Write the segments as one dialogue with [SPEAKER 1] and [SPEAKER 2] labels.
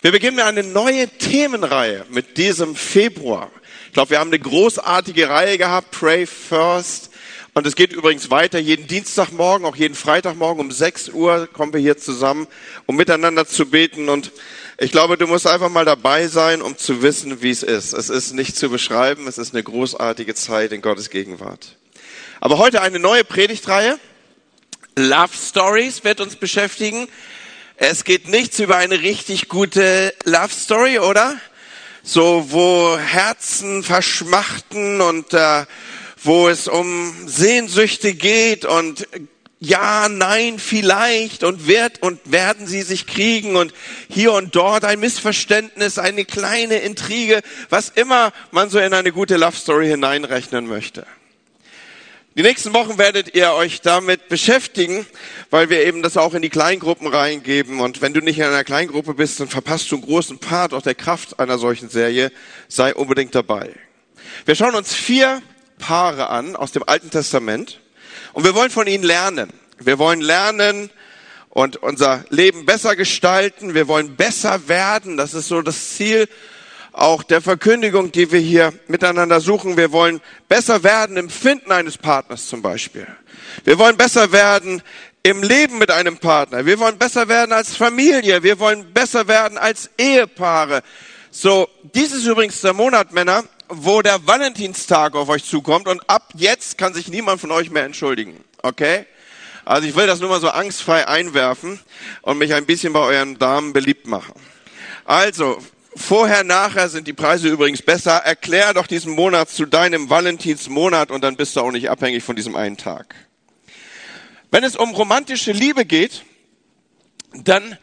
[SPEAKER 1] Wir beginnen eine neue Themenreihe mit diesem Februar. Ich glaube, wir haben eine großartige Reihe gehabt, Pray First. Und es geht übrigens weiter. Jeden Dienstagmorgen, auch jeden Freitagmorgen um 6 Uhr kommen wir hier zusammen, um miteinander zu beten. Und ich glaube, du musst einfach mal dabei sein, um zu wissen, wie es ist. Es ist nicht zu beschreiben. Es ist eine großartige Zeit in Gottes Gegenwart. Aber heute eine neue Predigtreihe. Love Stories wird uns beschäftigen. Es geht nichts über eine richtig gute Love Story, oder? So, wo Herzen verschmachten und äh, wo es um Sehnsüchte geht und ja, nein, vielleicht und wird und werden sie sich kriegen und hier und dort ein Missverständnis, eine kleine Intrige, was immer man so in eine gute Love Story hineinrechnen möchte. Die nächsten Wochen werdet ihr euch damit beschäftigen, weil wir eben das auch in die Kleingruppen reingeben. Und wenn du nicht in einer Kleingruppe bist, dann verpasst du einen großen Part auch der Kraft einer solchen Serie. Sei unbedingt dabei. Wir schauen uns vier Paare an aus dem Alten Testament und wir wollen von ihnen lernen. Wir wollen lernen und unser Leben besser gestalten. Wir wollen besser werden. Das ist so das Ziel auch der Verkündigung, die wir hier miteinander suchen. Wir wollen besser werden im Finden eines Partners zum Beispiel. Wir wollen besser werden im Leben mit einem Partner. Wir wollen besser werden als Familie. Wir wollen besser werden als Ehepaare. So, dies ist übrigens der Monat, Männer, wo der Valentinstag auf euch zukommt und ab jetzt kann sich niemand von euch mehr entschuldigen. Okay? Also ich will das nur mal so angstfrei einwerfen und mich ein bisschen bei euren Damen beliebt machen. Also, Vorher, nachher sind die Preise übrigens besser. Erklär doch diesen Monat zu deinem Valentinsmonat und dann bist du auch nicht abhängig von diesem einen Tag. Wenn es um romantische Liebe geht, dann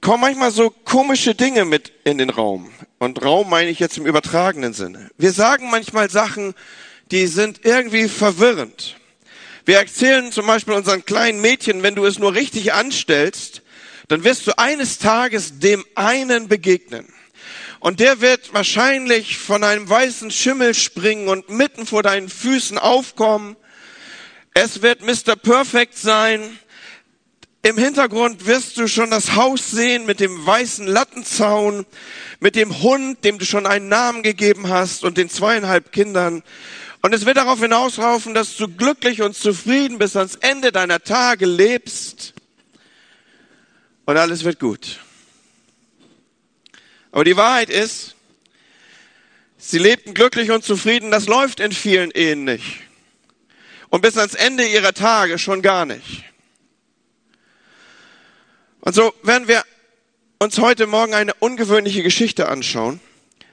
[SPEAKER 1] kommen manchmal so komische Dinge mit in den Raum. Und Raum meine ich jetzt im übertragenen Sinne. Wir sagen manchmal Sachen, die sind irgendwie verwirrend. Wir erzählen zum Beispiel unseren kleinen Mädchen, wenn du es nur richtig anstellst, dann wirst du eines Tages dem einen begegnen. Und der wird wahrscheinlich von einem weißen Schimmel springen und mitten vor deinen Füßen aufkommen. Es wird Mr. Perfect sein. Im Hintergrund wirst du schon das Haus sehen mit dem weißen Lattenzaun, mit dem Hund, dem du schon einen Namen gegeben hast und den zweieinhalb Kindern. Und es wird darauf hinauslaufen, dass du glücklich und zufrieden bis ans Ende deiner Tage lebst und alles wird gut. Aber die Wahrheit ist, sie lebten glücklich und zufrieden, das läuft in vielen Ehen nicht. Und bis ans Ende ihrer Tage schon gar nicht. Und so werden wir uns heute Morgen eine ungewöhnliche Geschichte anschauen.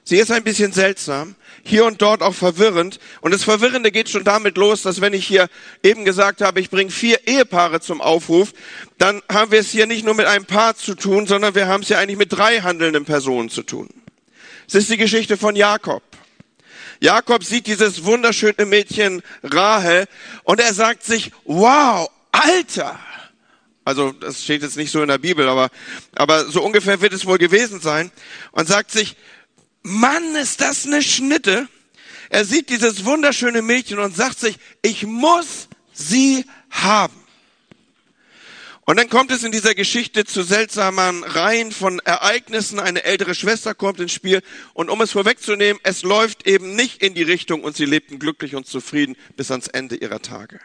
[SPEAKER 1] Sie ist ein bisschen seltsam, hier und dort auch verwirrend. Und das Verwirrende geht schon damit los, dass wenn ich hier eben gesagt habe, ich bringe vier Ehepaare zum Aufruf, dann haben wir es hier nicht nur mit einem Paar zu tun, sondern wir haben es ja eigentlich mit drei handelnden Personen zu tun. Es ist die Geschichte von Jakob. Jakob sieht dieses wunderschöne Mädchen Rahel und er sagt sich, wow, Alter! Also das steht jetzt nicht so in der Bibel, aber, aber so ungefähr wird es wohl gewesen sein. Und sagt sich, Mann, ist das eine Schnitte. Er sieht dieses wunderschöne Mädchen und sagt sich, ich muss sie haben. Und dann kommt es in dieser Geschichte zu seltsamen Reihen von Ereignissen. Eine ältere Schwester kommt ins Spiel. Und um es vorwegzunehmen, es läuft eben nicht in die Richtung und sie lebten glücklich und zufrieden bis ans Ende ihrer Tage.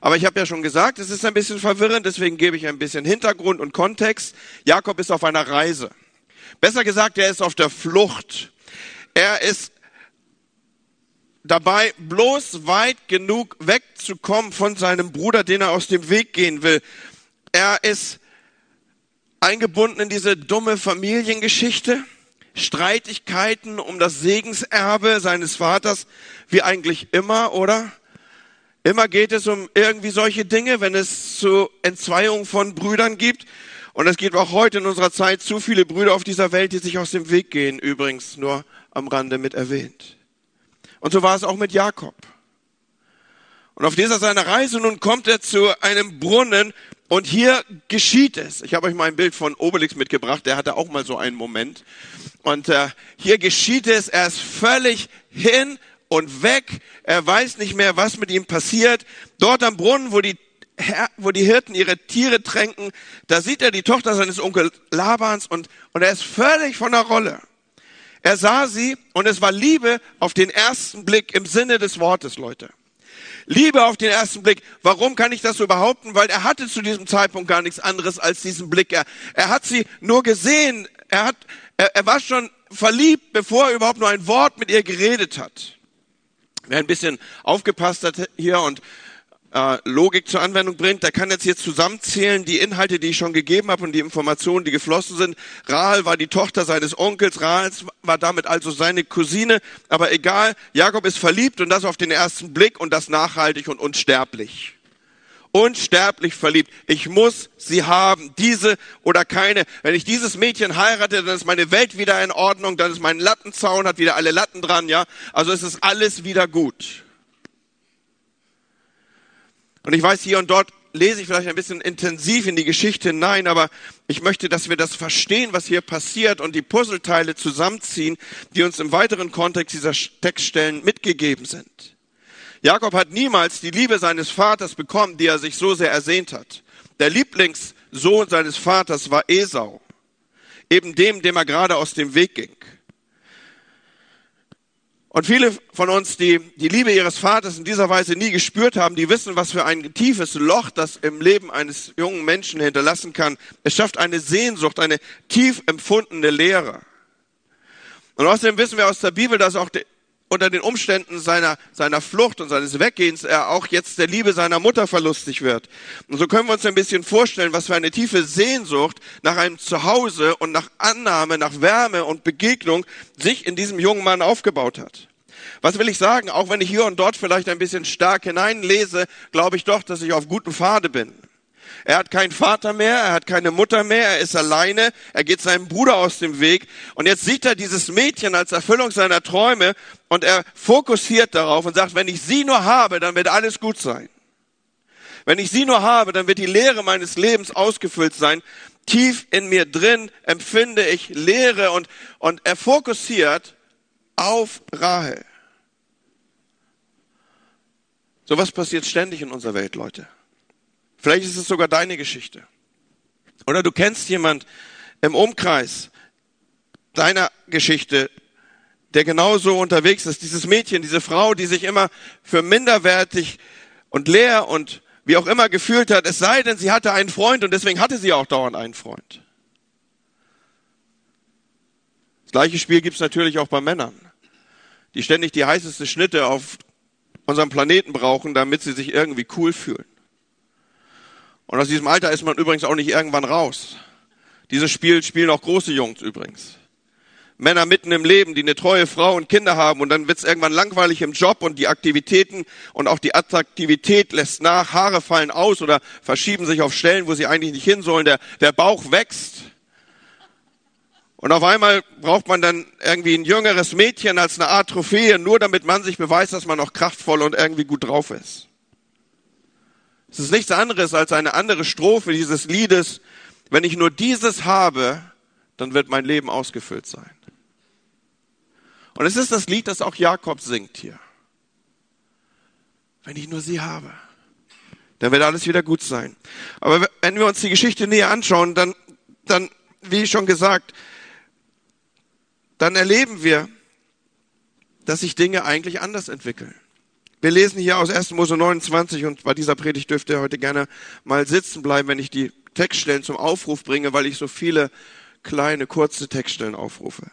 [SPEAKER 1] Aber ich habe ja schon gesagt, es ist ein bisschen verwirrend, deswegen gebe ich ein bisschen Hintergrund und Kontext. Jakob ist auf einer Reise. Besser gesagt, er ist auf der Flucht. Er ist dabei, bloß weit genug wegzukommen von seinem Bruder, den er aus dem Weg gehen will. Er ist eingebunden in diese dumme Familiengeschichte, Streitigkeiten um das Segenserbe seines Vaters, wie eigentlich immer, oder? Immer geht es um irgendwie solche Dinge, wenn es zu Entzweiung von Brüdern gibt. Und es gibt auch heute in unserer Zeit zu viele Brüder auf dieser Welt, die sich aus dem Weg gehen, übrigens nur am Rande mit erwähnt. Und so war es auch mit Jakob. Und auf dieser seiner Reise nun kommt er zu einem Brunnen und hier geschieht es. Ich habe euch mal ein Bild von Obelix mitgebracht, der hatte auch mal so einen Moment. Und äh, hier geschieht es, er ist völlig hin und weg. Er weiß nicht mehr, was mit ihm passiert. Dort am Brunnen, wo die wo die Hirten ihre Tiere tränken, da sieht er die Tochter seines Onkel Labans und, und er ist völlig von der Rolle. Er sah sie und es war Liebe auf den ersten Blick im Sinne des Wortes, Leute. Liebe auf den ersten Blick. Warum kann ich das so behaupten? Weil er hatte zu diesem Zeitpunkt gar nichts anderes als diesen Blick. Er, er hat sie nur gesehen. Er hat, er, er war schon verliebt, bevor er überhaupt nur ein Wort mit ihr geredet hat. Wer ein bisschen aufgepasst hat hier und äh, Logik zur Anwendung bringt, der kann jetzt hier zusammenzählen die Inhalte, die ich schon gegeben habe und die Informationen, die geflossen sind. Rahel war die Tochter seines Onkels, Rahel war damit also seine Cousine, aber egal, Jakob ist verliebt und das auf den ersten Blick und das nachhaltig und unsterblich. Unsterblich verliebt. Ich muss sie haben, diese oder keine. Wenn ich dieses Mädchen heirate, dann ist meine Welt wieder in Ordnung, dann ist mein Lattenzaun, hat wieder alle Latten dran, ja. Also es ist alles wieder gut. Und ich weiß, hier und dort lese ich vielleicht ein bisschen intensiv in die Geschichte hinein, aber ich möchte, dass wir das verstehen, was hier passiert und die Puzzleteile zusammenziehen, die uns im weiteren Kontext dieser Textstellen mitgegeben sind. Jakob hat niemals die Liebe seines Vaters bekommen, die er sich so sehr ersehnt hat. Der Lieblingssohn seines Vaters war Esau, eben dem, dem er gerade aus dem Weg ging. Und viele von uns, die die Liebe ihres Vaters in dieser Weise nie gespürt haben, die wissen, was für ein tiefes Loch das im Leben eines jungen Menschen hinterlassen kann. Es schafft eine Sehnsucht, eine tief empfundene Leere. Und außerdem wissen wir aus der Bibel, dass auch unter den Umständen seiner, seiner Flucht und seines Weggehens er auch jetzt der Liebe seiner Mutter verlustig wird. Und so können wir uns ein bisschen vorstellen, was für eine tiefe Sehnsucht nach einem Zuhause und nach Annahme, nach Wärme und Begegnung sich in diesem jungen Mann aufgebaut hat. Was will ich sagen? Auch wenn ich hier und dort vielleicht ein bisschen stark hineinlese, glaube ich doch, dass ich auf gutem Pfade bin. Er hat keinen Vater mehr, er hat keine Mutter mehr, er ist alleine, er geht seinem Bruder aus dem Weg und jetzt sieht er dieses Mädchen als Erfüllung seiner Träume und er fokussiert darauf und sagt, wenn ich sie nur habe, dann wird alles gut sein. Wenn ich sie nur habe, dann wird die Leere meines Lebens ausgefüllt sein. Tief in mir drin empfinde ich Leere und, und er fokussiert auf Rahel. So was passiert ständig in unserer Welt, Leute. Vielleicht ist es sogar deine Geschichte. Oder du kennst jemand im Umkreis deiner Geschichte, der genauso unterwegs ist. Dieses Mädchen, diese Frau, die sich immer für minderwertig und leer und wie auch immer gefühlt hat, es sei denn, sie hatte einen Freund und deswegen hatte sie auch dauernd einen Freund. Das gleiche Spiel gibt es natürlich auch bei Männern, die ständig die heißeste Schnitte auf unserem Planeten brauchen, damit sie sich irgendwie cool fühlen. Und aus diesem Alter ist man übrigens auch nicht irgendwann raus. Dieses Spiel spielen auch große Jungs übrigens. Männer mitten im Leben, die eine treue Frau und Kinder haben und dann wird es irgendwann langweilig im Job und die Aktivitäten und auch die Attraktivität lässt nach, Haare fallen aus oder verschieben sich auf Stellen, wo sie eigentlich nicht hin sollen, der, der Bauch wächst. Und auf einmal braucht man dann irgendwie ein jüngeres Mädchen als eine Art Trophäe, nur damit man sich beweist, dass man noch kraftvoll und irgendwie gut drauf ist. Es ist nichts anderes als eine andere Strophe dieses Liedes. Wenn ich nur dieses habe, dann wird mein Leben ausgefüllt sein. Und es ist das Lied, das auch Jakob singt hier. Wenn ich nur sie habe, dann wird alles wieder gut sein. Aber wenn wir uns die Geschichte näher anschauen, dann, dann, wie schon gesagt, dann erleben wir, dass sich Dinge eigentlich anders entwickeln. Wir lesen hier aus 1. Mose 29 und bei dieser Predigt dürft ihr heute gerne mal sitzen bleiben, wenn ich die Textstellen zum Aufruf bringe, weil ich so viele kleine, kurze Textstellen aufrufe.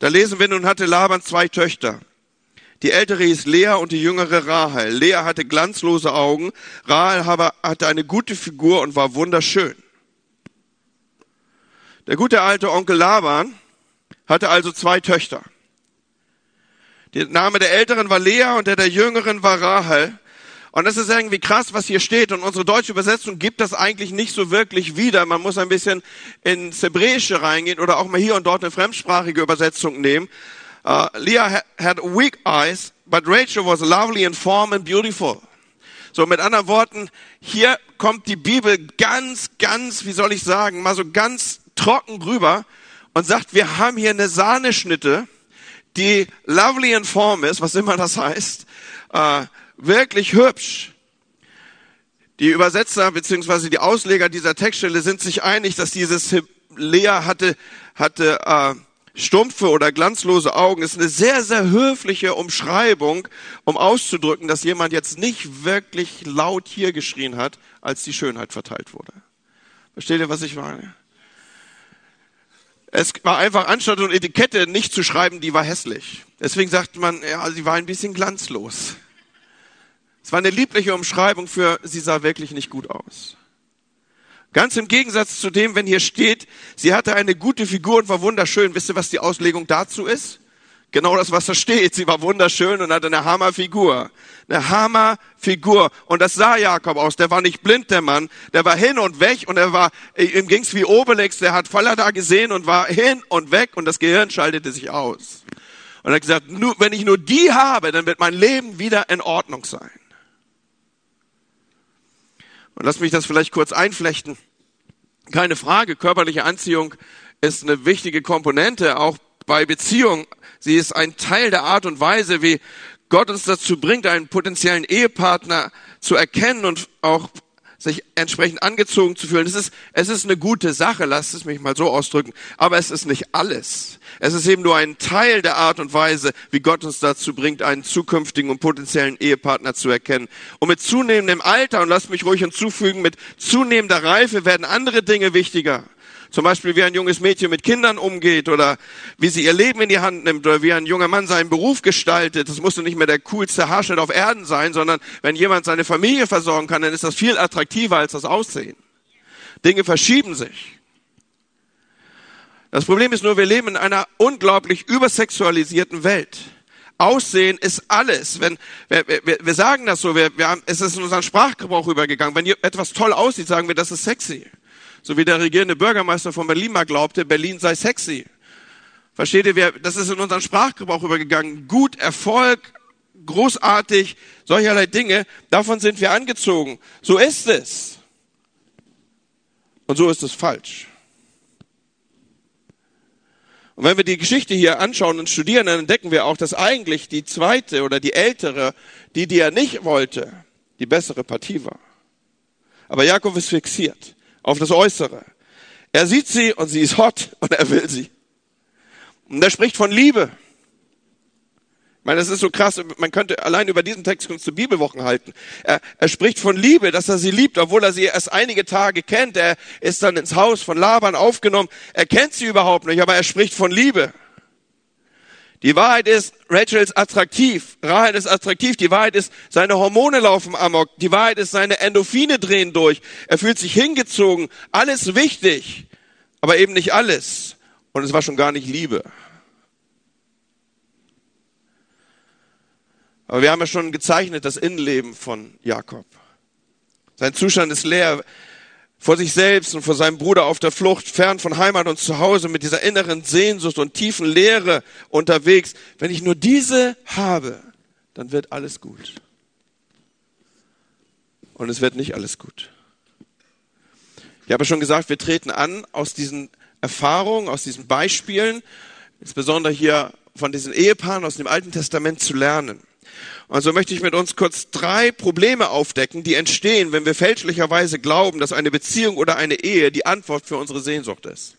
[SPEAKER 1] Da lesen wir, nun hatte Laban zwei Töchter. Die ältere hieß Lea und die jüngere Rahel. Lea hatte glanzlose Augen, Rahel hatte eine gute Figur und war wunderschön. Der gute alte Onkel Laban hatte also zwei Töchter. Der Name der Älteren war Lea und der der Jüngeren war Rahel. Und das ist irgendwie krass, was hier steht. Und unsere deutsche Übersetzung gibt das eigentlich nicht so wirklich wieder. Man muss ein bisschen ins Hebräische reingehen oder auch mal hier und dort eine fremdsprachige Übersetzung nehmen. Uh, Leah had weak eyes, but Rachel was lovely in form and beautiful. So, mit anderen Worten, hier kommt die Bibel ganz, ganz, wie soll ich sagen, mal so ganz trocken rüber und sagt, wir haben hier eine Sahneschnitte die lovely in form ist, was immer das heißt, äh, wirklich hübsch. Die Übersetzer bzw. die Ausleger dieser Textstelle sind sich einig, dass dieses Lea hatte, hatte äh, stumpfe oder glanzlose Augen ist eine sehr, sehr höfliche Umschreibung, um auszudrücken, dass jemand jetzt nicht wirklich laut hier geschrien hat, als die Schönheit verteilt wurde. Versteht ihr, was ich meine? Es war einfach anstatt und Etikette nicht zu schreiben, die war hässlich. Deswegen sagt man, ja, sie war ein bisschen glanzlos. Es war eine liebliche Umschreibung für, sie sah wirklich nicht gut aus. Ganz im Gegensatz zu dem, wenn hier steht, sie hatte eine gute Figur und war wunderschön. Wisst ihr, was die Auslegung dazu ist? Genau das, was da steht. Sie war wunderschön und hatte eine Hammerfigur. Eine Hammerfigur. Und das sah Jakob aus. Der war nicht blind, der Mann. Der war hin und weg und er war, ihm ging's wie Obelix. Der hat Fallada gesehen und war hin und weg und das Gehirn schaltete sich aus. Und er hat gesagt, nur, wenn ich nur die habe, dann wird mein Leben wieder in Ordnung sein. Und lass mich das vielleicht kurz einflechten. Keine Frage, körperliche Anziehung ist eine wichtige Komponente, auch bei Beziehungen. Sie ist ein Teil der Art und Weise, wie Gott uns dazu bringt, einen potenziellen Ehepartner zu erkennen und auch sich entsprechend angezogen zu fühlen. Es ist, es ist eine gute Sache, lasst es mich mal so ausdrücken, aber es ist nicht alles. Es ist eben nur ein Teil der Art und Weise, wie Gott uns dazu bringt, einen zukünftigen und potenziellen Ehepartner zu erkennen. Und mit zunehmendem Alter, und lasst mich ruhig hinzufügen, mit zunehmender Reife werden andere Dinge wichtiger. Zum Beispiel, wie ein junges Mädchen mit Kindern umgeht oder wie sie ihr Leben in die Hand nimmt oder wie ein junger Mann seinen Beruf gestaltet. Das muss nicht mehr der coolste Haarschnitt auf Erden sein, sondern wenn jemand seine Familie versorgen kann, dann ist das viel attraktiver als das Aussehen. Dinge verschieben sich. Das Problem ist nur, wir leben in einer unglaublich übersexualisierten Welt. Aussehen ist alles. Wenn, wir, wir, wir sagen das so, wir, wir haben, es ist in unseren Sprachgebrauch übergegangen. Wenn etwas toll aussieht, sagen wir, das ist sexy. So wie der regierende Bürgermeister von Berlin mal glaubte, Berlin sei sexy. Versteht ihr, das ist in unseren Sprachgebrauch übergegangen. Gut, Erfolg, großartig, solcherlei Dinge, davon sind wir angezogen. So ist es. Und so ist es falsch. Und wenn wir die Geschichte hier anschauen und studieren, dann entdecken wir auch, dass eigentlich die zweite oder die ältere, die, die er nicht wollte, die bessere Partie war. Aber Jakob ist fixiert auf das Äußere. Er sieht sie und sie ist hot und er will sie. Und er spricht von Liebe. Ich meine, das ist so krass, man könnte allein über diesen Text zu Bibelwochen halten. Er, er spricht von Liebe, dass er sie liebt, obwohl er sie erst einige Tage kennt. Er ist dann ins Haus von Laban aufgenommen. Er kennt sie überhaupt nicht, aber er spricht von Liebe. Die Wahrheit ist, Rachel ist attraktiv. Rahel ist attraktiv. Die Wahrheit ist, seine Hormone laufen amok. Die Wahrheit ist, seine Endorphine drehen durch. Er fühlt sich hingezogen. Alles wichtig, aber eben nicht alles. Und es war schon gar nicht Liebe. Aber wir haben ja schon gezeichnet das Innenleben von Jakob. Sein Zustand ist leer vor sich selbst und vor seinem Bruder auf der Flucht, fern von Heimat und Zuhause, mit dieser inneren Sehnsucht und tiefen Leere unterwegs. Wenn ich nur diese habe, dann wird alles gut. Und es wird nicht alles gut. Ich habe schon gesagt, wir treten an aus diesen Erfahrungen, aus diesen Beispielen, insbesondere hier von diesen Ehepaaren aus dem Alten Testament zu lernen. Also möchte ich mit uns kurz drei Probleme aufdecken, die entstehen, wenn wir fälschlicherweise glauben, dass eine Beziehung oder eine Ehe die Antwort für unsere Sehnsucht ist.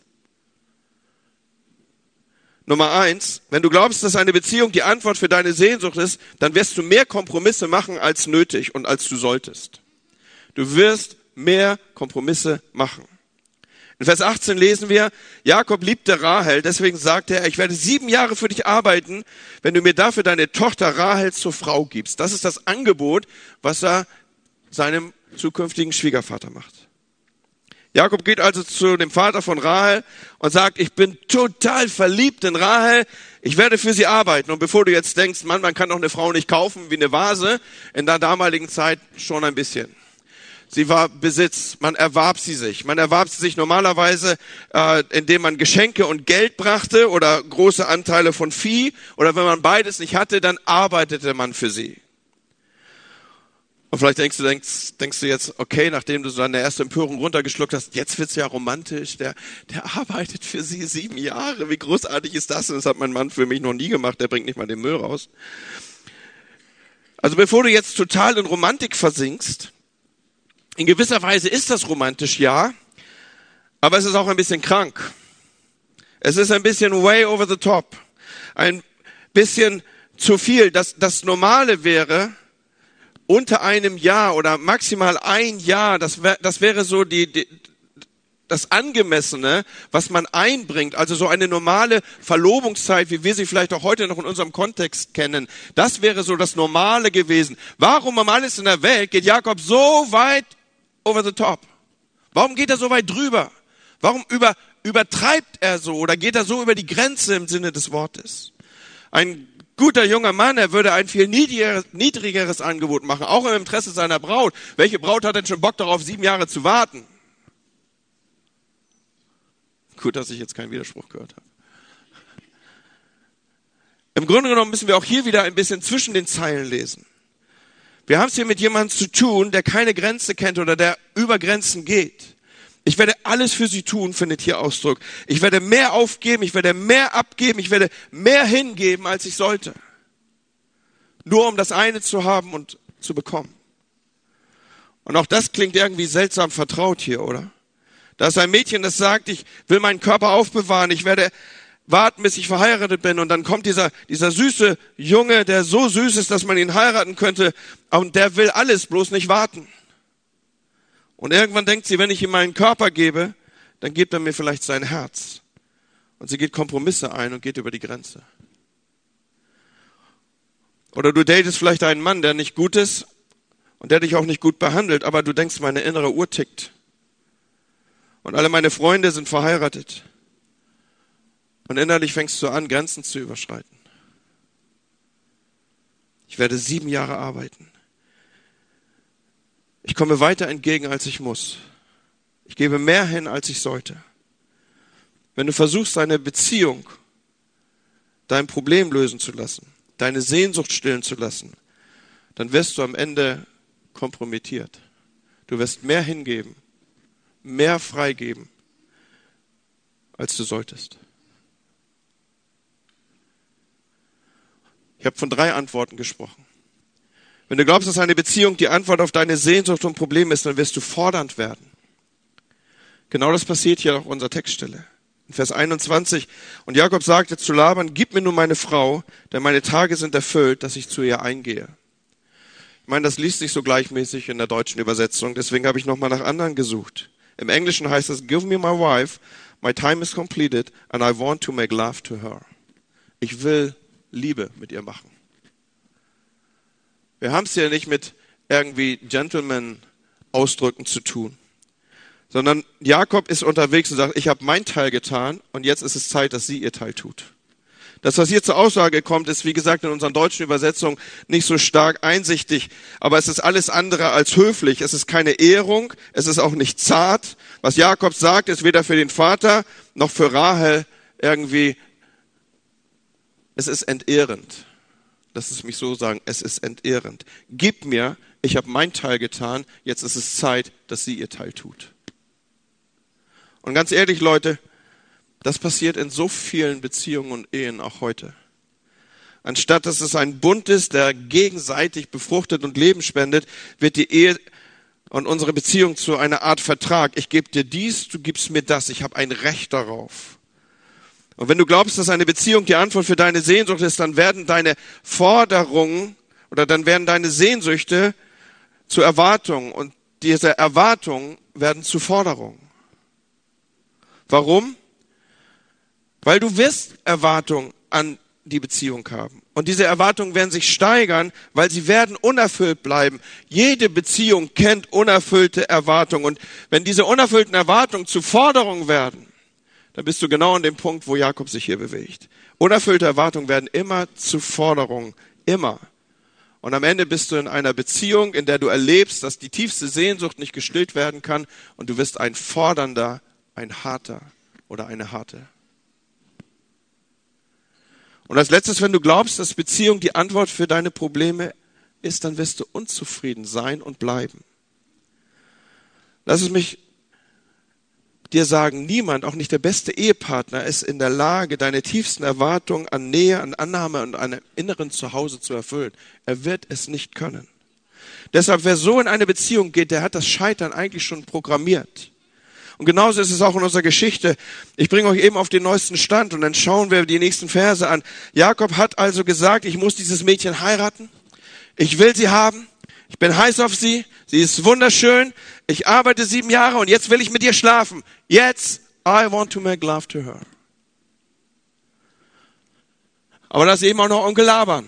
[SPEAKER 1] Nummer eins, wenn du glaubst, dass eine Beziehung die Antwort für deine Sehnsucht ist, dann wirst du mehr Kompromisse machen als nötig und als du solltest. Du wirst mehr Kompromisse machen. In Vers 18 lesen wir, Jakob liebte Rahel, deswegen sagte er, ich werde sieben Jahre für dich arbeiten, wenn du mir dafür deine Tochter Rahel zur Frau gibst. Das ist das Angebot, was er seinem zukünftigen Schwiegervater macht. Jakob geht also zu dem Vater von Rahel und sagt, ich bin total verliebt in Rahel, ich werde für sie arbeiten. Und bevor du jetzt denkst, Mann, man kann doch eine Frau nicht kaufen wie eine Vase, in der damaligen Zeit schon ein bisschen. Sie war Besitz. Man erwarb sie sich. Man erwarb sie sich normalerweise, äh, indem man Geschenke und Geld brachte oder große Anteile von Vieh. Oder wenn man beides nicht hatte, dann arbeitete man für sie. Und vielleicht denkst du, denkst, denkst du jetzt, okay, nachdem du so deine erste Empörung runtergeschluckt hast, jetzt wird's ja romantisch. Der, der arbeitet für sie sieben Jahre. Wie großartig ist das? Und das hat mein Mann für mich noch nie gemacht. Der bringt nicht mal den Müll raus. Also bevor du jetzt total in Romantik versinkst, In gewisser Weise ist das romantisch, ja, aber es ist auch ein bisschen krank. Es ist ein bisschen way over the top. Ein bisschen zu viel. Das, das Normale wäre, unter einem Jahr oder maximal ein Jahr, das, wär, das wäre so die, die, das Angemessene, was man einbringt, also so eine normale Verlobungszeit, wie wir sie vielleicht auch heute noch in unserem Kontext kennen, das wäre so das Normale gewesen. Warum um alles in der Welt geht Jakob so weit over the top? Warum geht er so weit drüber? Warum über, übertreibt er so oder geht er so über die Grenze im Sinne des Wortes? Ein guter junger Mann, er würde ein viel niedrigeres, niedrigeres Angebot machen, auch im Interesse seiner Braut. Welche Braut hat denn schon Bock darauf, sieben Jahre zu warten? Gut, dass ich jetzt keinen Widerspruch gehört habe. Im Grunde genommen müssen wir auch hier wieder ein bisschen zwischen den Zeilen lesen. Wir haben es hier mit jemandem zu tun, der keine Grenze kennt oder der über Grenzen geht. Ich werde alles für sie tun, findet hier Ausdruck. Ich werde mehr aufgeben, ich werde mehr abgeben, ich werde mehr hingeben, als ich sollte. Nur um das eine zu haben und zu bekommen. Und auch das klingt irgendwie seltsam vertraut hier, oder? Da ist ein Mädchen, das sagt, ich will meinen Körper aufbewahren, ich werde warten, bis ich verheiratet bin. Und dann kommt dieser, dieser süße Junge, der so süß ist, dass man ihn heiraten könnte. Und der will alles, bloß nicht warten. Und irgendwann denkt sie, wenn ich ihm meinen Körper gebe, dann gibt er mir vielleicht sein Herz. Und sie geht Kompromisse ein und geht über die Grenze. Oder du datest vielleicht einen Mann, der nicht gut ist und der dich auch nicht gut behandelt, aber du denkst, meine innere Uhr tickt. Und alle meine Freunde sind verheiratet. Und innerlich fängst du an, Grenzen zu überschreiten. Ich werde sieben Jahre arbeiten. Ich komme weiter entgegen, als ich muss. Ich gebe mehr hin, als ich sollte. Wenn du versuchst, deine Beziehung, dein Problem lösen zu lassen, deine Sehnsucht stillen zu lassen, dann wirst du am Ende kompromittiert. Du wirst mehr hingeben, mehr freigeben, als du solltest. Ich habe von drei Antworten gesprochen. Wenn du glaubst, dass eine Beziehung die Antwort auf deine Sehnsucht und Probleme ist, dann wirst du fordernd werden. Genau das passiert hier auf unserer Textstelle. In Vers 21. Und Jakob sagte zu Laban, gib mir nur meine Frau, denn meine Tage sind erfüllt, dass ich zu ihr eingehe. Ich meine, das liest sich so gleichmäßig in der deutschen Übersetzung, deswegen habe ich nochmal nach anderen gesucht. Im Englischen heißt es, give me my wife, my time is completed and I want to make love to her. Ich will Liebe mit ihr machen. Wir haben es ja nicht mit irgendwie Gentleman-Ausdrücken zu tun, sondern Jakob ist unterwegs und sagt, ich habe mein Teil getan und jetzt ist es Zeit, dass sie ihr Teil tut. Das, was hier zur Aussage kommt, ist, wie gesagt, in unseren deutschen Übersetzungen nicht so stark einsichtig, aber es ist alles andere als höflich. Es ist keine Ehrung, es ist auch nicht zart. Was Jakob sagt, ist weder für den Vater noch für Rahel irgendwie, es ist entehrend. Lass es mich so sagen, es ist entehrend. Gib mir, ich habe mein Teil getan, jetzt ist es Zeit, dass sie ihr Teil tut. Und ganz ehrlich, Leute, das passiert in so vielen Beziehungen und Ehen auch heute. Anstatt dass es ein Bund ist, der gegenseitig befruchtet und Leben spendet, wird die Ehe und unsere Beziehung zu einer Art Vertrag. Ich gebe dir dies, du gibst mir das. Ich habe ein Recht darauf. Und wenn du glaubst, dass eine Beziehung die Antwort für deine Sehnsucht ist, dann werden deine Forderungen oder dann werden deine Sehnsüchte zu Erwartungen und diese Erwartungen werden zu Forderungen. Warum? Weil du wirst Erwartungen an die Beziehung haben. Und diese Erwartungen werden sich steigern, weil sie werden unerfüllt bleiben. Jede Beziehung kennt unerfüllte Erwartungen. Und wenn diese unerfüllten Erwartungen zu Forderungen werden, dann bist du genau an dem Punkt, wo Jakob sich hier bewegt. Unerfüllte Erwartungen werden immer zu Forderungen. Immer. Und am Ende bist du in einer Beziehung, in der du erlebst, dass die tiefste Sehnsucht nicht gestillt werden kann und du wirst ein fordernder, ein harter oder eine harte. Und als letztes, wenn du glaubst, dass Beziehung die Antwort für deine Probleme ist, dann wirst du unzufrieden sein und bleiben. Lass es mich dir sagen, niemand, auch nicht der beste Ehepartner, ist in der Lage, deine tiefsten Erwartungen an Nähe, an Annahme und an einem inneren Zuhause zu erfüllen. Er wird es nicht können. Deshalb, wer so in eine Beziehung geht, der hat das Scheitern eigentlich schon programmiert. Und genauso ist es auch in unserer Geschichte. Ich bringe euch eben auf den neuesten Stand und dann schauen wir die nächsten Verse an. Jakob hat also gesagt, ich muss dieses Mädchen heiraten. Ich will sie haben. Ich bin heiß auf sie. Sie ist wunderschön. Ich arbeite sieben Jahre und jetzt will ich mit ihr schlafen. Jetzt, I want to make love to her. Aber das ist eben auch noch Onkel Laban.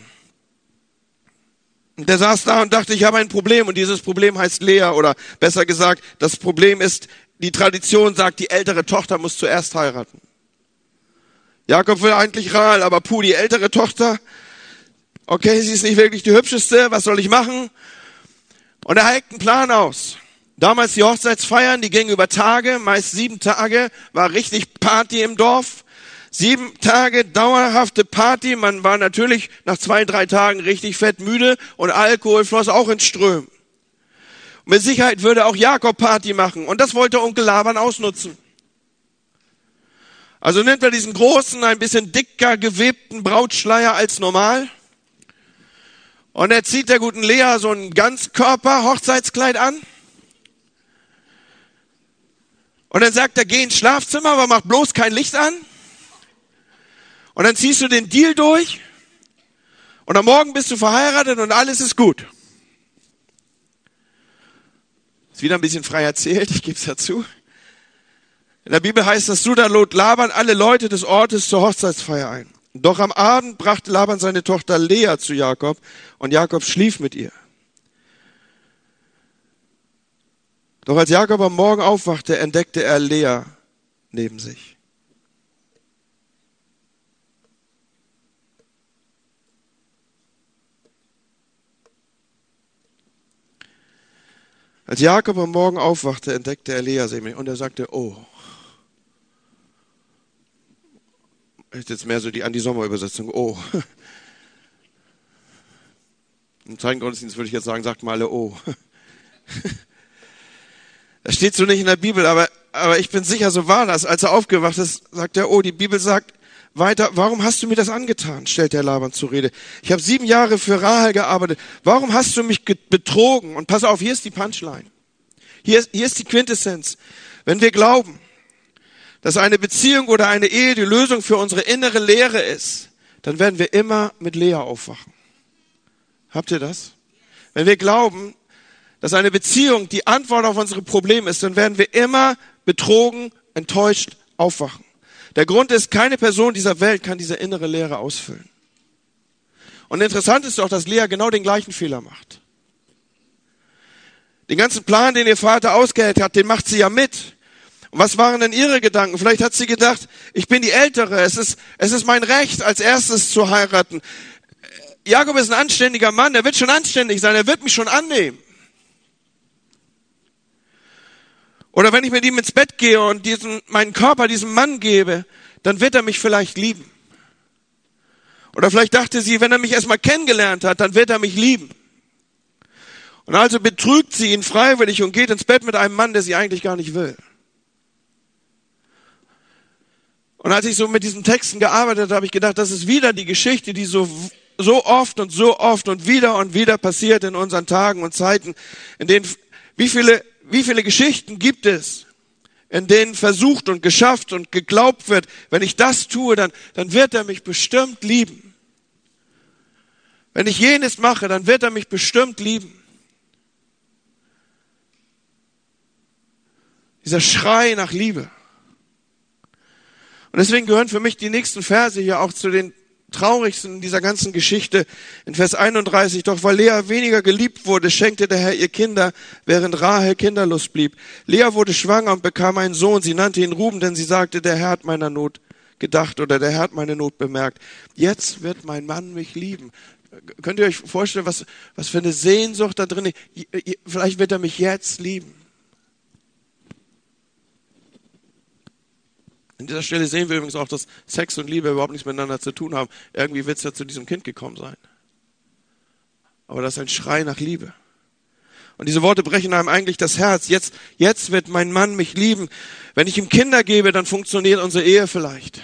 [SPEAKER 1] Und der saß da und dachte, ich habe ein Problem und dieses Problem heißt Lea oder besser gesagt, das Problem ist, die Tradition sagt, die ältere Tochter muss zuerst heiraten. Jakob will eigentlich Rahel, aber puh, die ältere Tochter, okay, sie ist nicht wirklich die hübscheste, was soll ich machen? Und er heckt einen Plan aus. Damals die Hochzeitsfeiern, die gingen über Tage, meist sieben Tage, war richtig Party im Dorf. Sieben Tage dauerhafte Party, man war natürlich nach zwei, drei Tagen richtig fett müde und Alkohol floss auch in Strömen. Und mit Sicherheit würde auch Jakob Party machen und das wollte Onkel Laban ausnutzen. Also nimmt er diesen großen, ein bisschen dicker gewebten Brautschleier als normal und er zieht der guten Lea so ein Ganzkörper-Hochzeitskleid an. Und dann sagt er, geh ins Schlafzimmer, aber mach bloß kein Licht an. Und dann ziehst du den Deal durch. Und am Morgen bist du verheiratet und alles ist gut. Ist wieder ein bisschen frei erzählt, ich gebe es dazu. In der Bibel heißt das, so da lot Laban alle Leute des Ortes zur Hochzeitsfeier ein. Doch am Abend brachte Laban seine Tochter Lea zu Jakob und Jakob schlief mit ihr. Doch als Jakob am Morgen aufwachte, entdeckte er Lea neben sich. Als Jakob am Morgen aufwachte, entdeckte er Lea neben sich und er sagte, oh, ist jetzt mehr so die Andi-Sommer-Übersetzung. Oh. Im zweiten Gottesdienst würde ich jetzt sagen, sagt mal alle Oh. Das steht so nicht in der Bibel, aber, aber ich bin sicher, so war das. Als er aufgewacht ist, sagt er, oh, die Bibel sagt weiter, warum hast du mir das angetan? stellt der Laban zur Rede. Ich habe sieben Jahre für Rahel gearbeitet. Warum hast du mich betrogen? Und pass auf, hier ist die Punchline. Hier ist, hier ist die Quintessenz. Wenn wir glauben, dass eine Beziehung oder eine Ehe die Lösung für unsere innere Lehre ist, dann werden wir immer mit Lea aufwachen. Habt ihr das? Wenn wir glauben, dass eine Beziehung die Antwort auf unsere Probleme ist, dann werden wir immer betrogen, enttäuscht aufwachen. Der Grund ist, keine Person dieser Welt kann diese innere Lehre ausfüllen. Und interessant ist doch, dass Lea genau den gleichen Fehler macht. Den ganzen Plan, den ihr Vater ausgehält hat, den macht sie ja mit. Was waren denn ihre Gedanken? Vielleicht hat sie gedacht, ich bin die Ältere, es ist, es ist mein Recht, als erstes zu heiraten. Jakob ist ein anständiger Mann, er wird schon anständig sein, er wird mich schon annehmen. Oder wenn ich mit ihm ins Bett gehe und diesen, meinen Körper diesem Mann gebe, dann wird er mich vielleicht lieben. Oder vielleicht dachte sie, wenn er mich erstmal kennengelernt hat, dann wird er mich lieben. Und also betrügt sie ihn freiwillig und geht ins Bett mit einem Mann, der sie eigentlich gar nicht will. Und als ich so mit diesen Texten gearbeitet habe, habe ich gedacht, das ist wieder die Geschichte, die so, so oft und so oft und wieder und wieder passiert in unseren Tagen und Zeiten, in denen, wie viele, wie viele Geschichten gibt es, in denen versucht und geschafft und geglaubt wird, wenn ich das tue, dann, dann wird er mich bestimmt lieben. Wenn ich jenes mache, dann wird er mich bestimmt lieben. Dieser Schrei nach Liebe. Und deswegen gehören für mich die nächsten Verse hier auch zu den traurigsten dieser ganzen Geschichte. In Vers 31, doch weil Lea weniger geliebt wurde, schenkte der Herr ihr Kinder, während Rahel kinderlos blieb. Lea wurde schwanger und bekam einen Sohn. Sie nannte ihn Ruben, denn sie sagte, der Herr hat meiner Not gedacht oder der Herr hat meine Not bemerkt. Jetzt wird mein Mann mich lieben. Könnt ihr euch vorstellen, was, was für eine Sehnsucht da drin ist? Vielleicht wird er mich jetzt lieben. An dieser Stelle sehen wir übrigens auch, dass Sex und Liebe überhaupt nichts miteinander zu tun haben. Irgendwie wird es ja zu diesem Kind gekommen sein. Aber das ist ein Schrei nach Liebe. Und diese Worte brechen einem eigentlich das Herz. Jetzt, jetzt wird mein Mann mich lieben. Wenn ich ihm Kinder gebe, dann funktioniert unsere Ehe vielleicht.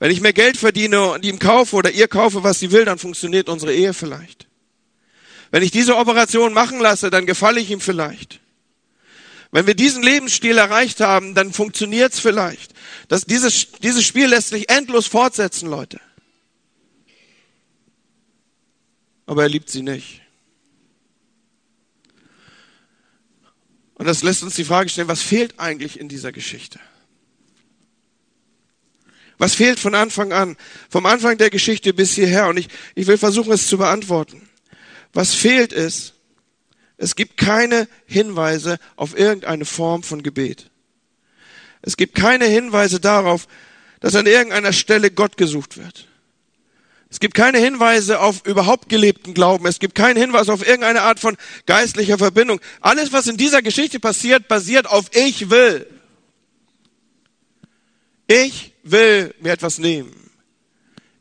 [SPEAKER 1] Wenn ich mehr Geld verdiene und ihm kaufe oder ihr kaufe, was sie will, dann funktioniert unsere Ehe vielleicht. Wenn ich diese Operation machen lasse, dann gefalle ich ihm vielleicht. Wenn wir diesen Lebensstil erreicht haben, dann funktioniert's vielleicht. Das, dieses, dieses Spiel lässt sich endlos fortsetzen, Leute. Aber er liebt sie nicht. Und das lässt uns die Frage stellen, was fehlt eigentlich in dieser Geschichte? Was fehlt von Anfang an, vom Anfang der Geschichte bis hierher? Und ich, ich will versuchen, es zu beantworten. Was fehlt ist, es gibt keine Hinweise auf irgendeine Form von Gebet. Es gibt keine Hinweise darauf, dass an irgendeiner Stelle Gott gesucht wird. Es gibt keine Hinweise auf überhaupt gelebten Glauben. Es gibt keinen Hinweis auf irgendeine Art von geistlicher Verbindung. Alles, was in dieser Geschichte passiert, basiert auf Ich will. Ich will mir etwas nehmen.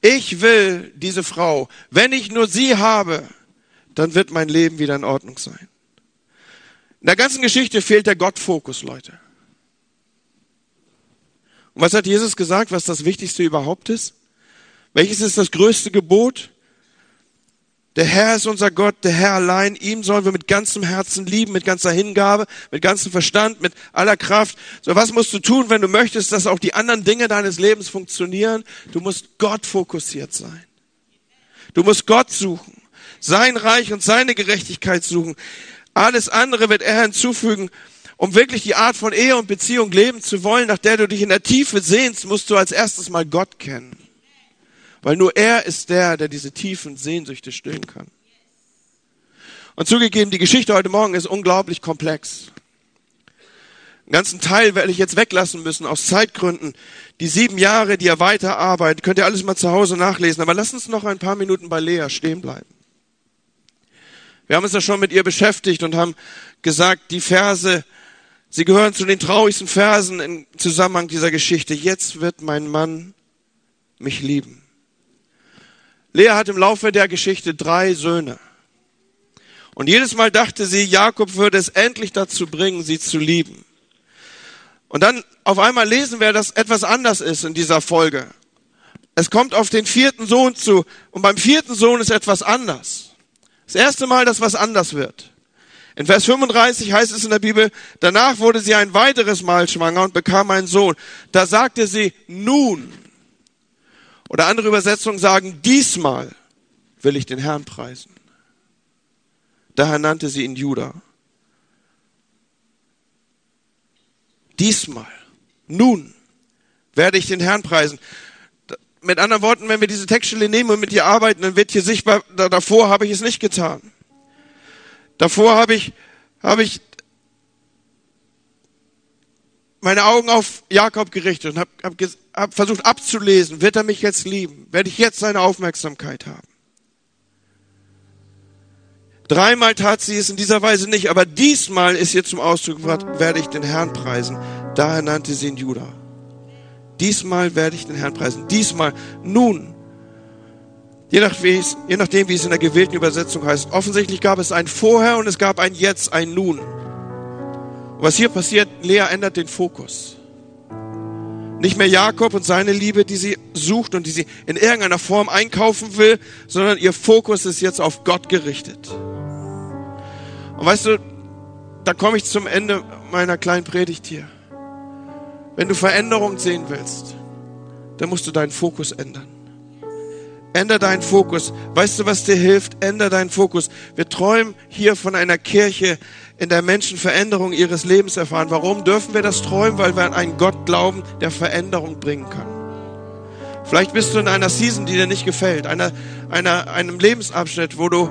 [SPEAKER 1] Ich will diese Frau. Wenn ich nur sie habe, dann wird mein Leben wieder in Ordnung sein. In der ganzen Geschichte fehlt der Gottfokus, Leute. Und was hat Jesus gesagt, was das Wichtigste überhaupt ist? Welches ist das größte Gebot? Der Herr ist unser Gott, der Herr allein. Ihm sollen wir mit ganzem Herzen lieben, mit ganzer Hingabe, mit ganzem Verstand, mit aller Kraft. So, was musst du tun, wenn du möchtest, dass auch die anderen Dinge deines Lebens funktionieren? Du musst Gott fokussiert sein. Du musst Gott suchen, sein Reich und seine Gerechtigkeit suchen. Alles andere wird er hinzufügen. Um wirklich die Art von Ehe und Beziehung leben zu wollen, nach der du dich in der Tiefe sehnst, musst du als erstes mal Gott kennen. Weil nur er ist der, der diese tiefen Sehnsüchte stillen kann. Und zugegeben, die Geschichte heute Morgen ist unglaublich komplex. Einen ganzen Teil werde ich jetzt weglassen müssen aus Zeitgründen. Die sieben Jahre, die er weiterarbeitet, könnt ihr alles mal zu Hause nachlesen. Aber lass uns noch ein paar Minuten bei Lea stehen bleiben. Wir haben uns ja schon mit ihr beschäftigt und haben gesagt, die Verse, sie gehören zu den traurigsten Versen im Zusammenhang dieser Geschichte. Jetzt wird mein Mann mich lieben. Lea hat im Laufe der Geschichte drei Söhne. Und jedes Mal dachte sie, Jakob würde es endlich dazu bringen, sie zu lieben. Und dann auf einmal lesen wir, dass etwas anders ist in dieser Folge. Es kommt auf den vierten Sohn zu und beim vierten Sohn ist etwas anders. Das erste Mal, dass was anders wird. In Vers 35 heißt es in der Bibel, danach wurde sie ein weiteres Mal schwanger und bekam einen Sohn. Da sagte sie, nun oder andere Übersetzungen sagen, diesmal will ich den Herrn preisen. Daher nannte sie ihn Judah. Diesmal, nun werde ich den Herrn preisen. Mit anderen Worten, wenn wir diese Textstelle nehmen und mit ihr arbeiten, dann wird hier sichtbar, davor habe ich es nicht getan. Davor habe ich, habe ich meine Augen auf Jakob gerichtet und habe hab, hab versucht abzulesen, wird er mich jetzt lieben? Werde ich jetzt seine Aufmerksamkeit haben? Dreimal tat sie es in dieser Weise nicht, aber diesmal ist ihr zum Ausdruck gebracht, werde ich den Herrn preisen. Daher nannte sie ihn Judah. Diesmal werde ich den Herrn preisen. Diesmal, nun. Je, nach je nachdem, wie es in der gewählten Übersetzung heißt. Offensichtlich gab es ein Vorher und es gab ein Jetzt, ein Nun. Und was hier passiert, Lea ändert den Fokus. Nicht mehr Jakob und seine Liebe, die sie sucht und die sie in irgendeiner Form einkaufen will, sondern ihr Fokus ist jetzt auf Gott gerichtet. Und weißt du, da komme ich zum Ende meiner kleinen Predigt hier. Wenn du Veränderung sehen willst, dann musst du deinen Fokus ändern. Änder deinen Fokus. Weißt du, was dir hilft? Änder deinen Fokus. Wir träumen hier von einer Kirche, in der Menschen Veränderung ihres Lebens erfahren. Warum dürfen wir das träumen? Weil wir an einen Gott glauben, der Veränderung bringen kann. Vielleicht bist du in einer Season, die dir nicht gefällt, einer, einer, einem Lebensabschnitt, wo du,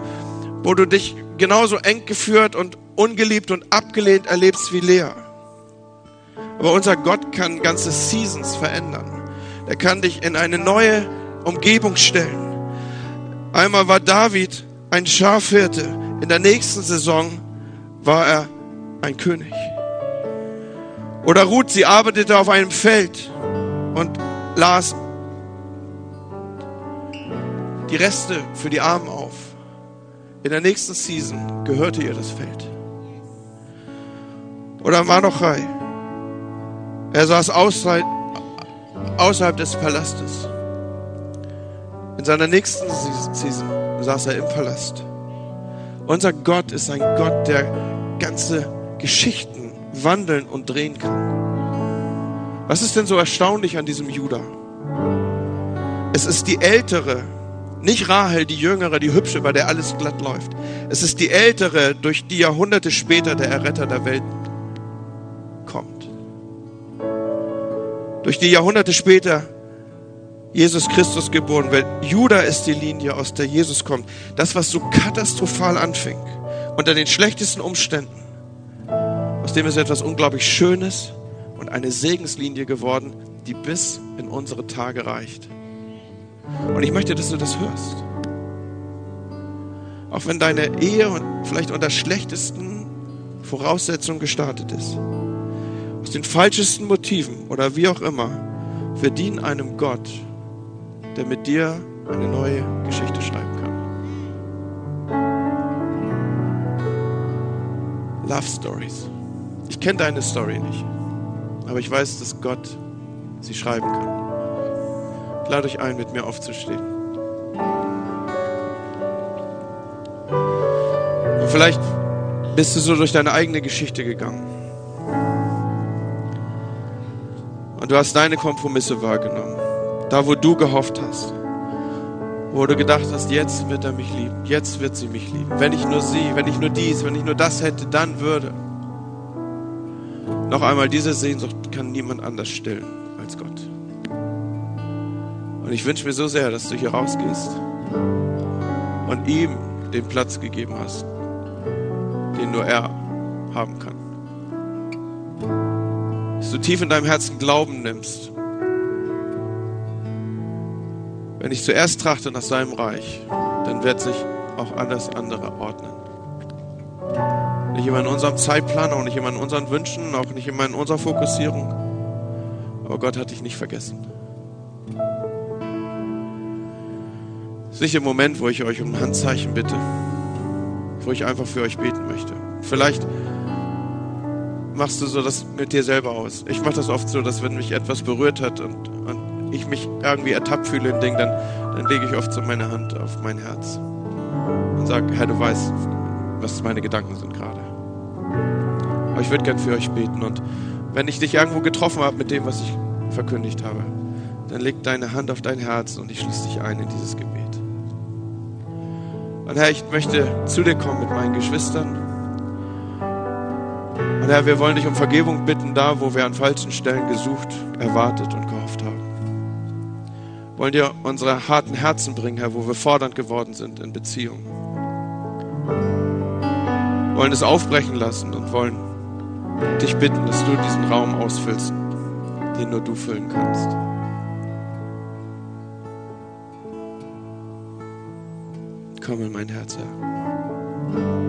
[SPEAKER 1] wo du dich genauso eng geführt und ungeliebt und abgelehnt erlebst wie Lea. Aber unser Gott kann ganze Seasons verändern. Er kann dich in eine neue Umgebung stellen. Einmal war David ein Schafhirte. In der nächsten Saison war er ein König. Oder Ruth, sie arbeitete auf einem Feld und las die Reste für die Armen auf. In der nächsten Season gehörte ihr das Feld. Oder Manochai. Er saß außerhalb, des Palastes. In seiner nächsten Season saß er im Palast. Unser Gott ist ein Gott, der ganze Geschichten wandeln und drehen kann. Was ist denn so erstaunlich an diesem Judah? Es ist die ältere, nicht Rahel, die jüngere, die hübsche, bei der alles glatt läuft. Es ist die ältere, durch die Jahrhunderte später der Erretter der Welt kommt. Durch die Jahrhunderte später Jesus Christus geboren wird. Judah ist die Linie, aus der Jesus kommt. Das, was so katastrophal anfing, unter den schlechtesten Umständen, aus dem ist etwas unglaublich Schönes und eine Segenslinie geworden, die bis in unsere Tage reicht. Und ich möchte, dass du das hörst. Auch wenn deine Ehe vielleicht unter schlechtesten Voraussetzungen gestartet ist, aus den falschesten Motiven oder wie auch immer, wir dienen einem Gott, der mit dir eine neue Geschichte schreiben kann. Love Stories. Ich kenne deine Story nicht, aber ich weiß, dass Gott sie schreiben kann. Ich lade euch ein, mit mir aufzustehen. Und vielleicht bist du so durch deine eigene Geschichte gegangen. Und du hast deine Kompromisse wahrgenommen. Da, wo du gehofft hast. Wo du gedacht hast, jetzt wird er mich lieben. Jetzt wird sie mich lieben. Wenn ich nur sie, wenn ich nur dies, wenn ich nur das hätte, dann würde. Noch einmal, diese Sehnsucht kann niemand anders stillen als Gott. Und ich wünsche mir so sehr, dass du hier rausgehst und ihm den Platz gegeben hast, den nur er haben kann. Dass du tief in deinem Herzen Glauben nimmst. Wenn ich zuerst trachte nach seinem Reich, dann wird sich auch alles andere ordnen. Nicht immer in unserem Zeitplan, auch nicht immer in unseren Wünschen, auch nicht immer in unserer Fokussierung. Aber Gott hat dich nicht vergessen. Es ist nicht der Moment, wo ich euch um ein Handzeichen bitte, wo ich einfach für euch beten möchte. Vielleicht machst du so das mit dir selber aus. Ich mache das oft so, dass wenn mich etwas berührt hat und, und ich mich irgendwie ertappt fühle in Ding, dann, dann lege ich oft so meine Hand auf mein Herz und sage, Herr, du weißt, was meine Gedanken sind gerade. Aber ich würde gern für euch beten. Und wenn ich dich irgendwo getroffen habe mit dem, was ich verkündigt habe, dann leg deine Hand auf dein Herz und ich schließe dich ein in dieses Gebet. Und Herr, ich möchte zu dir kommen mit meinen Geschwistern. Und Herr, wir wollen dich um Vergebung bitten, da wo wir an falschen Stellen gesucht, erwartet und gehofft haben. Wir wollen dir unsere harten Herzen bringen, Herr, wo wir fordernd geworden sind in Beziehungen. Wir wollen es aufbrechen lassen und wollen dich bitten, dass du diesen Raum ausfüllst, den nur du füllen kannst. Komm in mein Herz, Herr.